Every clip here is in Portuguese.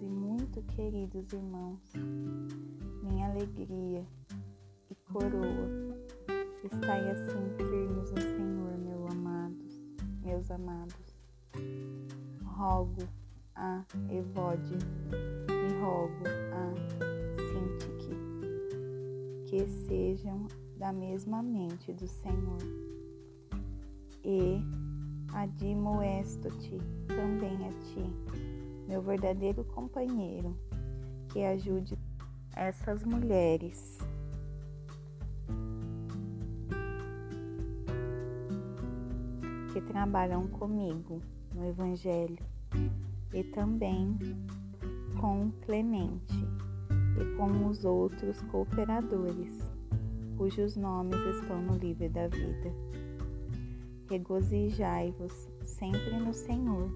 muito queridos irmãos, minha alegria e coroa, estai assim firmes no Senhor, meus amados, meus amados. Rogo a Evode e rogo a Sintique que sejam da mesma mente do Senhor. E admoesto-te também a ti, meu verdadeiro companheiro, que ajude essas mulheres. Que trabalham comigo no Evangelho e também com Clemente e com os outros cooperadores, cujos nomes estão no livro da vida. Regozijai-vos sempre no Senhor.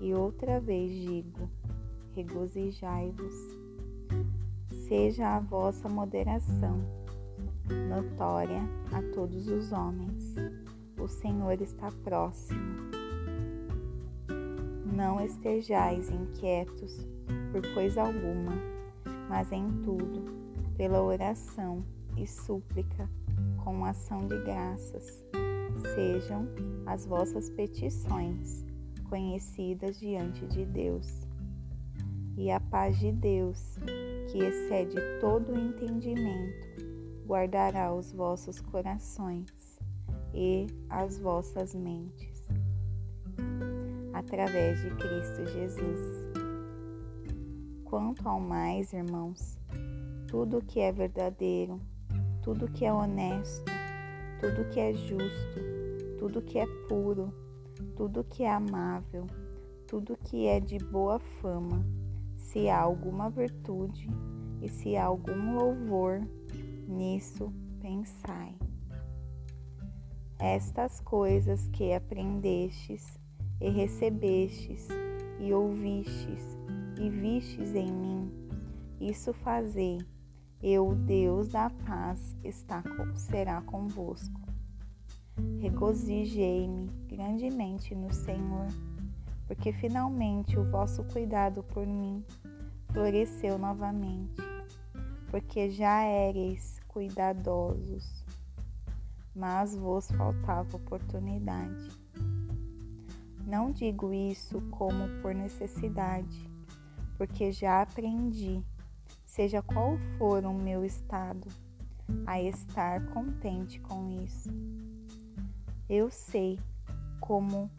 E outra vez digo: regozijai-vos. Seja a vossa moderação notória a todos os homens. O Senhor está próximo. Não estejais inquietos por coisa alguma, mas em tudo, pela oração e súplica, com ação de graças, sejam as vossas petições conhecidas diante de Deus. E a paz de Deus, que excede todo o entendimento, guardará os vossos corações e as vossas mentes, através de Cristo Jesus. Quanto ao mais, irmãos, tudo que é verdadeiro, tudo que é honesto, tudo que é justo, tudo que é puro, tudo que é amável, tudo que é de boa fama, se há alguma virtude e se há algum louvor, nisso pensai. Estas coisas que aprendestes e recebestes e ouvistes e vistes em mim, isso fazei, e o Deus da paz está, será convosco. Regozijei-me grandemente no Senhor, porque finalmente o vosso cuidado por mim floresceu novamente, porque já éreis cuidadosos, mas vos faltava oportunidade. Não digo isso como por necessidade, porque já aprendi, seja qual for o meu estado, a estar contente com isso. Eu sei como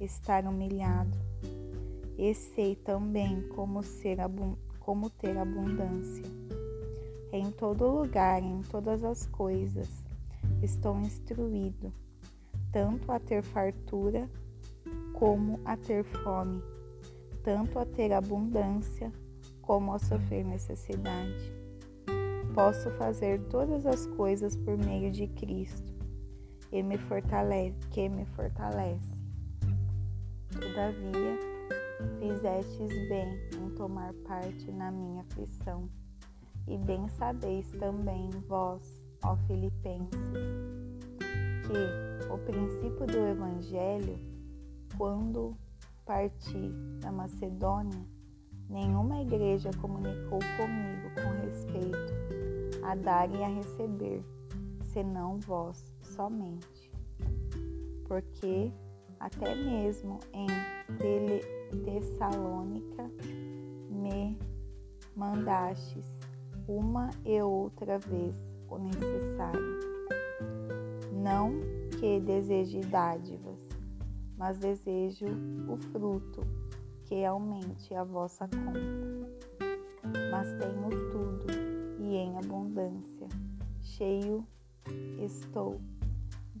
estar humilhado e sei também como, ser como ter abundância. Em todo lugar, em todas as coisas, estou instruído, tanto a ter fartura como a ter fome, tanto a ter abundância como a sofrer necessidade. Posso fazer todas as coisas por meio de Cristo e me fortalece, que me fortalece. Todavia, fizestes bem em tomar parte na minha aflição, e bem sabeis também vós, ó Filipenses, que o princípio do Evangelho, quando parti da Macedônia, nenhuma igreja comunicou comigo com respeito a dar e a receber, senão vós somente, porque até mesmo em Tessalônica me mandastes uma e outra vez o necessário. Não que deseje dádivas, mas desejo o fruto que aumente a vossa conta. Mas tenho tudo e em abundância, cheio estou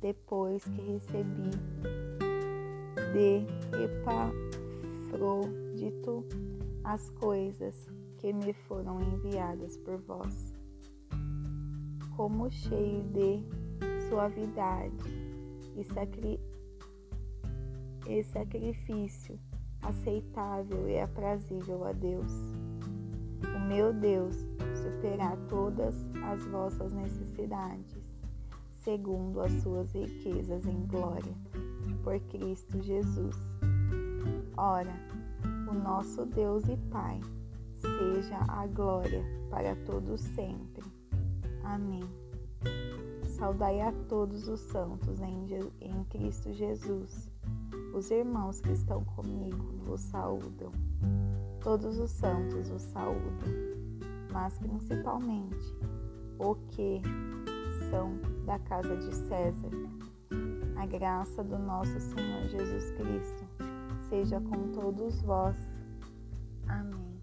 depois que recebi de Epafrodito as coisas que me foram enviadas por vós, como cheio de suavidade e, sacri e sacrifício aceitável e aprazível a Deus. O meu Deus superar todas as vossas necessidades segundo as suas riquezas em glória, por Cristo Jesus. Ora, o nosso Deus e Pai, seja a glória para todos sempre. Amém. Saudai a todos os santos em, em Cristo Jesus. Os irmãos que estão comigo vos saúdam. Todos os santos vos saúdam, mas principalmente o que da casa de César. A graça do nosso Senhor Jesus Cristo seja com todos vós. Amém.